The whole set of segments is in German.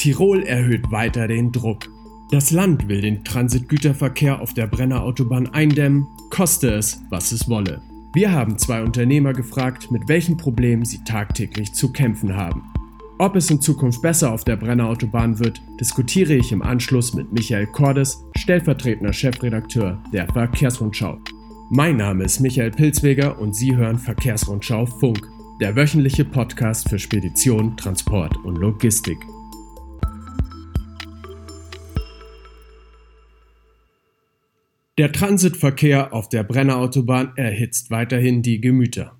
Tirol erhöht weiter den Druck. Das Land will den Transitgüterverkehr auf der Brenner Autobahn eindämmen, koste es, was es wolle. Wir haben zwei Unternehmer gefragt, mit welchen Problemen sie tagtäglich zu kämpfen haben. Ob es in Zukunft besser auf der Brenner Autobahn wird, diskutiere ich im Anschluss mit Michael Cordes, stellvertretender Chefredakteur der Verkehrsrundschau. Mein Name ist Michael Pilzweger und Sie hören Verkehrsrundschau Funk, der wöchentliche Podcast für Spedition, Transport und Logistik. Der Transitverkehr auf der Brennerautobahn erhitzt weiterhin die Gemüter.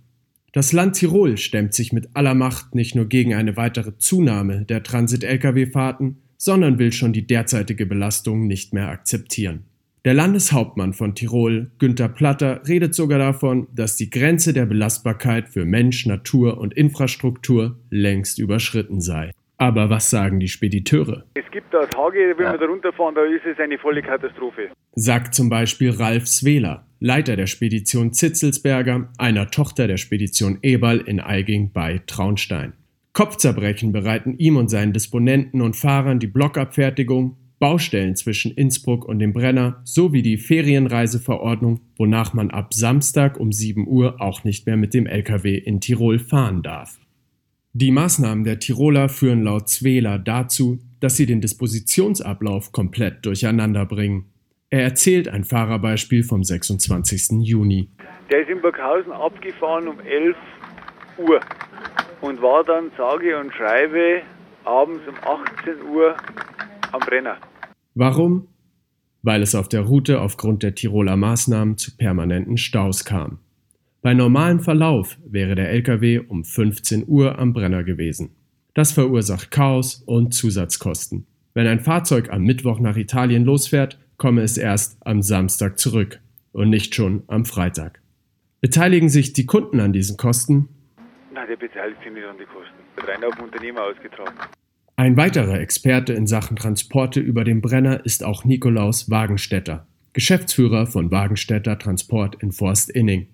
Das Land Tirol stemmt sich mit aller Macht nicht nur gegen eine weitere Zunahme der Transit-Lkw-Fahrten, sondern will schon die derzeitige Belastung nicht mehr akzeptieren. Der Landeshauptmann von Tirol, Günther Platter, redet sogar davon, dass die Grenze der Belastbarkeit für Mensch, Natur und Infrastruktur längst überschritten sei. Aber was sagen die Spediteure? Es gibt da Tage, wenn ja. wir da runterfahren, da ist es eine volle Katastrophe. Sagt zum Beispiel Ralf Swehler, Leiter der Spedition Zitzelsberger, einer Tochter der Spedition Eberl in Eiging bei Traunstein. Kopfzerbrechen bereiten ihm und seinen Disponenten und Fahrern die Blockabfertigung, Baustellen zwischen Innsbruck und dem Brenner sowie die Ferienreiseverordnung, wonach man ab Samstag um 7 Uhr auch nicht mehr mit dem Lkw in Tirol fahren darf. Die Maßnahmen der Tiroler führen laut Zwela dazu, dass sie den Dispositionsablauf komplett durcheinander bringen. Er erzählt ein Fahrerbeispiel vom 26. Juni. Der ist in Burghausen abgefahren um 11 Uhr und war dann sage und schreibe abends um 18 Uhr am Brenner. Warum? Weil es auf der Route aufgrund der Tiroler Maßnahmen zu permanenten Staus kam. Bei normalem Verlauf wäre der LKW um 15 Uhr am Brenner gewesen. Das verursacht Chaos und Zusatzkosten. Wenn ein Fahrzeug am Mittwoch nach Italien losfährt, komme es erst am Samstag zurück und nicht schon am Freitag. Beteiligen sich die Kunden an diesen Kosten? Nein, der beteiligt sich nicht an die Kosten. Rein auf Unternehmer ausgetragen. Ein weiterer Experte in Sachen Transporte über den Brenner ist auch Nikolaus Wagenstätter, Geschäftsführer von Wagenstätter Transport in Forst Inning.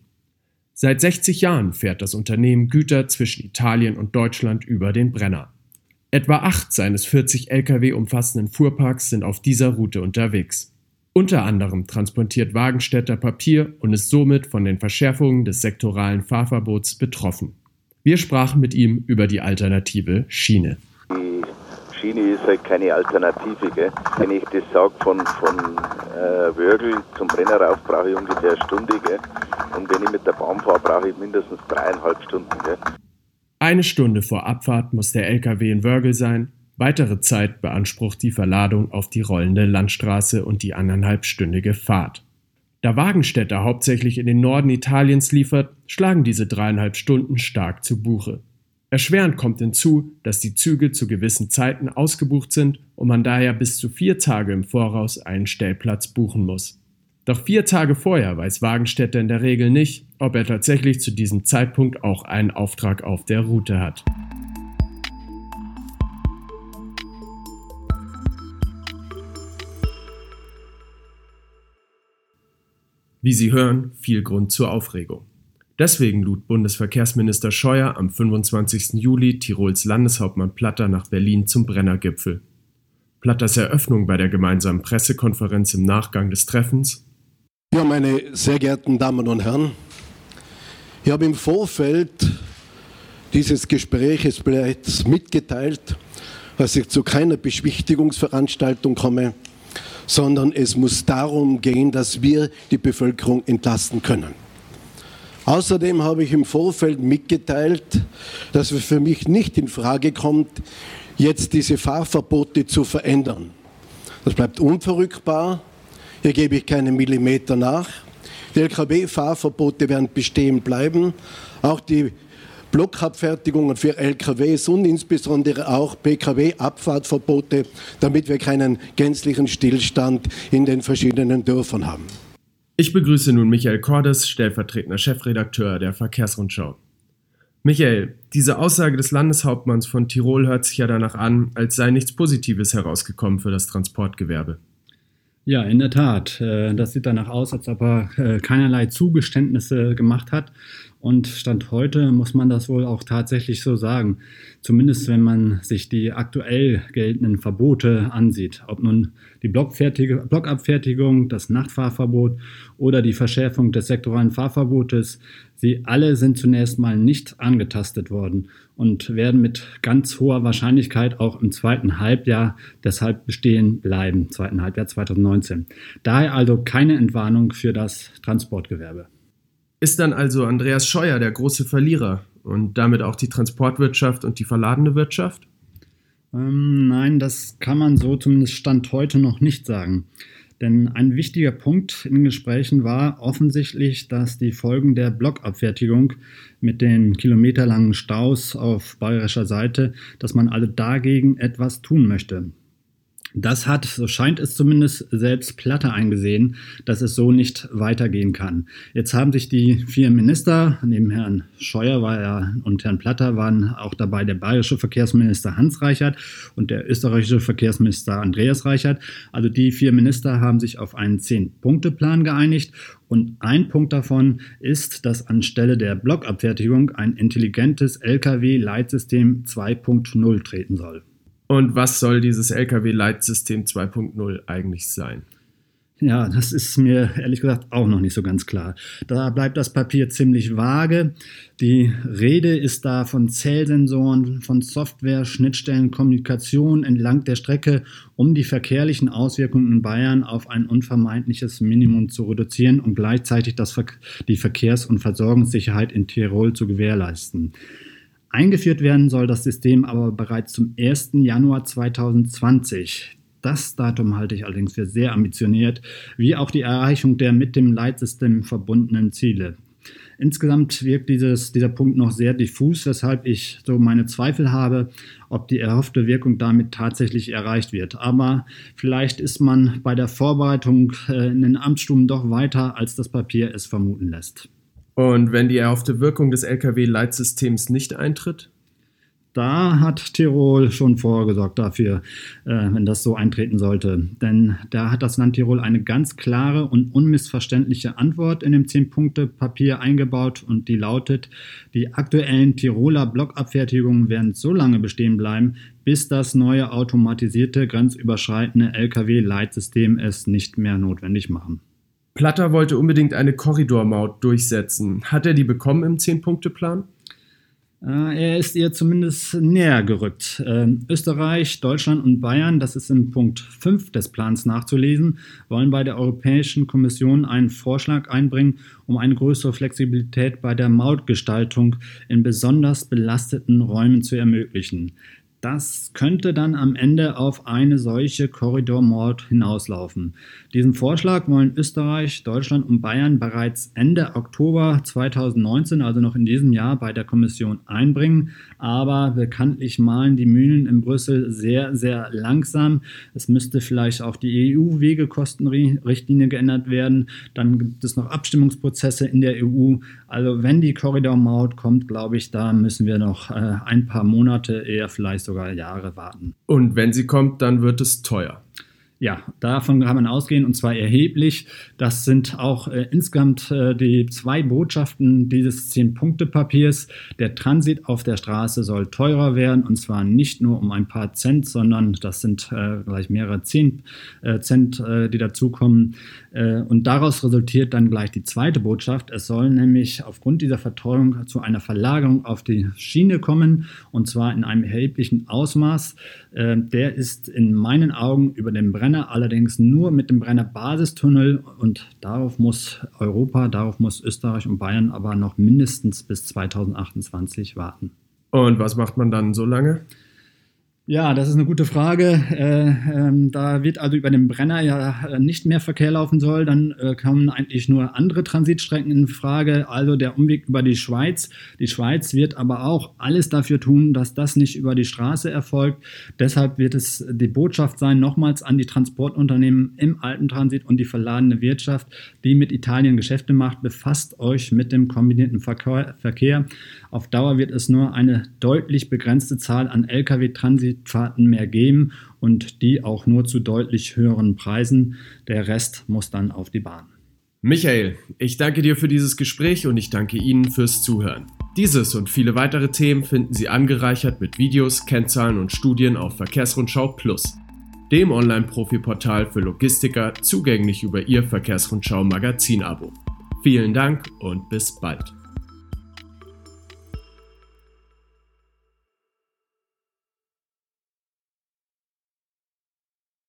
Seit 60 Jahren fährt das Unternehmen Güter zwischen Italien und Deutschland über den Brenner. Etwa acht seines 40 Lkw umfassenden Fuhrparks sind auf dieser Route unterwegs. Unter anderem transportiert Wagenstätter Papier und ist somit von den Verschärfungen des sektoralen Fahrverbots betroffen. Wir sprachen mit ihm über die alternative Schiene. Schiene ist halt keine Alternative. Gell? Wenn ich das sage, von, von äh, Wörgl zum Brenner rauf brauche ich ungefähr eine Stunde. Gell? Und wenn ich mit der Bahn fahre, brauche ich mindestens dreieinhalb Stunden. Gell? Eine Stunde vor Abfahrt muss der LKW in Wörgl sein. Weitere Zeit beansprucht die Verladung auf die rollende Landstraße und die anderthalbstündige Fahrt. Da Wagenstätter hauptsächlich in den Norden Italiens liefert, schlagen diese dreieinhalb Stunden stark zu Buche. Erschwerend kommt hinzu, dass die Züge zu gewissen Zeiten ausgebucht sind und man daher bis zu vier Tage im Voraus einen Stellplatz buchen muss. Doch vier Tage vorher weiß Wagenstätter in der Regel nicht, ob er tatsächlich zu diesem Zeitpunkt auch einen Auftrag auf der Route hat. Wie Sie hören, viel Grund zur Aufregung. Deswegen lud Bundesverkehrsminister Scheuer am 25. Juli Tirols Landeshauptmann Platter nach Berlin zum Brennergipfel. Platters Eröffnung bei der gemeinsamen Pressekonferenz im Nachgang des Treffens. Ja, meine sehr geehrten Damen und Herren, ich habe im Vorfeld dieses Gespräches bereits mitgeteilt, dass ich zu keiner Beschwichtigungsveranstaltung komme, sondern es muss darum gehen, dass wir die Bevölkerung entlasten können. Außerdem habe ich im Vorfeld mitgeteilt, dass es für mich nicht in Frage kommt, jetzt diese Fahrverbote zu verändern. Das bleibt unverrückbar. Hier gebe ich keinen Millimeter nach. Die Lkw-Fahrverbote werden bestehen bleiben. Auch die Blockabfertigungen für LKWs und insbesondere auch PKW-Abfahrtverbote, damit wir keinen gänzlichen Stillstand in den verschiedenen Dörfern haben. Ich begrüße nun Michael Cordes, stellvertretender Chefredakteur der Verkehrsrundschau. Michael, diese Aussage des Landeshauptmanns von Tirol hört sich ja danach an, als sei nichts Positives herausgekommen für das Transportgewerbe. Ja, in der Tat. Äh, das sieht danach aus, als ob er äh, keinerlei Zugeständnisse gemacht hat. Und Stand heute muss man das wohl auch tatsächlich so sagen. Zumindest wenn man sich die aktuell geltenden Verbote ansieht. Ob nun die Blockabfertigung, das Nachtfahrverbot oder die Verschärfung des sektoralen Fahrverbotes. Sie alle sind zunächst mal nicht angetastet worden und werden mit ganz hoher Wahrscheinlichkeit auch im zweiten Halbjahr deshalb bestehen bleiben, zweiten Halbjahr 2019. Daher also keine Entwarnung für das Transportgewerbe. Ist dann also Andreas Scheuer der große Verlierer und damit auch die Transportwirtschaft und die verladene Wirtschaft? Ähm, nein, das kann man so zumindest Stand heute noch nicht sagen. Denn ein wichtiger Punkt in Gesprächen war offensichtlich, dass die Folgen der Blockabfertigung mit den kilometerlangen Staus auf bayerischer Seite, dass man also dagegen etwas tun möchte. Das hat, so scheint es zumindest, selbst Platter eingesehen, dass es so nicht weitergehen kann. Jetzt haben sich die vier Minister, neben Herrn Scheuer war er und Herrn Platter waren auch dabei der bayerische Verkehrsminister Hans Reichert und der österreichische Verkehrsminister Andreas Reichert. Also die vier Minister haben sich auf einen Zehn-Punkte-Plan geeinigt und ein Punkt davon ist, dass anstelle der Blockabfertigung ein intelligentes Lkw-Leitsystem 2.0 treten soll. Und was soll dieses LKW-Leitsystem 2.0 eigentlich sein? Ja, das ist mir ehrlich gesagt auch noch nicht so ganz klar. Da bleibt das Papier ziemlich vage. Die Rede ist da von Zellsensoren, von Software, Schnittstellen, Kommunikation entlang der Strecke, um die verkehrlichen Auswirkungen in Bayern auf ein unvermeidliches Minimum zu reduzieren und gleichzeitig das, die Verkehrs- und Versorgungssicherheit in Tirol zu gewährleisten. Eingeführt werden soll das System aber bereits zum 1. Januar 2020. Das Datum halte ich allerdings für sehr ambitioniert, wie auch die Erreichung der mit dem Leitsystem verbundenen Ziele. Insgesamt wirkt dieses, dieser Punkt noch sehr diffus, weshalb ich so meine Zweifel habe, ob die erhoffte Wirkung damit tatsächlich erreicht wird. Aber vielleicht ist man bei der Vorbereitung äh, in den Amtsstuben doch weiter, als das Papier es vermuten lässt. Und wenn die erhoffte Wirkung des Lkw-Leitsystems nicht eintritt? Da hat Tirol schon vorgesorgt dafür, äh, wenn das so eintreten sollte. Denn da hat das Land Tirol eine ganz klare und unmissverständliche Antwort in dem 10-Punkte-Papier eingebaut und die lautet, die aktuellen Tiroler Blockabfertigungen werden so lange bestehen bleiben, bis das neue automatisierte grenzüberschreitende Lkw-Leitsystem es nicht mehr notwendig machen. Platter wollte unbedingt eine Korridormaut durchsetzen. Hat er die bekommen im Zehn-Punkte-Plan? Äh, er ist ihr zumindest näher gerückt. Ähm, Österreich, Deutschland und Bayern, das ist im Punkt 5 des Plans nachzulesen, wollen bei der Europäischen Kommission einen Vorschlag einbringen, um eine größere Flexibilität bei der Mautgestaltung in besonders belasteten Räumen zu ermöglichen. Das könnte dann am Ende auf eine solche Korridormord hinauslaufen. Diesen Vorschlag wollen Österreich, Deutschland und Bayern bereits Ende Oktober 2019, also noch in diesem Jahr, bei der Kommission einbringen. Aber bekanntlich malen die Mühlen in Brüssel sehr, sehr langsam. Es müsste vielleicht auch die EU-Wegekostenrichtlinie geändert werden. Dann gibt es noch Abstimmungsprozesse in der EU. Also wenn die Korridormaut kommt, glaube ich, da müssen wir noch äh, ein paar Monate, eher vielleicht sogar sogar Jahre warten. Und wenn sie kommt, dann wird es teuer. Ja, davon kann man ausgehen und zwar erheblich. Das sind auch äh, insgesamt äh, die zwei Botschaften dieses Zehn-Punkte-Papiers. Der Transit auf der Straße soll teurer werden und zwar nicht nur um ein paar Cent, sondern das sind äh, gleich mehrere zehn äh, Cent, äh, die dazukommen. Äh, und daraus resultiert dann gleich die zweite Botschaft. Es soll nämlich aufgrund dieser Verteuerung zu einer Verlagerung auf die Schiene kommen und zwar in einem erheblichen Ausmaß. der ist in meinen Augen über den Brenner Brenner, allerdings nur mit dem Brenner Basistunnel und darauf muss Europa, darauf muss Österreich und Bayern aber noch mindestens bis 2028 warten. Und was macht man dann so lange? Ja, das ist eine gute Frage. Äh, ähm, da wird also über den Brenner ja äh, nicht mehr Verkehr laufen soll. Dann äh, kommen eigentlich nur andere Transitstrecken in Frage, also der Umweg über die Schweiz. Die Schweiz wird aber auch alles dafür tun, dass das nicht über die Straße erfolgt. Deshalb wird es die Botschaft sein, nochmals an die Transportunternehmen im alten Transit und die verladene Wirtschaft, die mit Italien Geschäfte macht, befasst euch mit dem kombinierten Verkehr. Auf Dauer wird es nur eine deutlich begrenzte Zahl an Lkw-Transitfahrten mehr geben und die auch nur zu deutlich höheren Preisen. Der Rest muss dann auf die Bahn. Michael, ich danke dir für dieses Gespräch und ich danke Ihnen fürs Zuhören. Dieses und viele weitere Themen finden Sie angereichert mit Videos, Kennzahlen und Studien auf Verkehrsrundschau Plus, dem Online-Profi-Portal für Logistiker, zugänglich über Ihr Verkehrsrundschau Magazin-Abo. Vielen Dank und bis bald.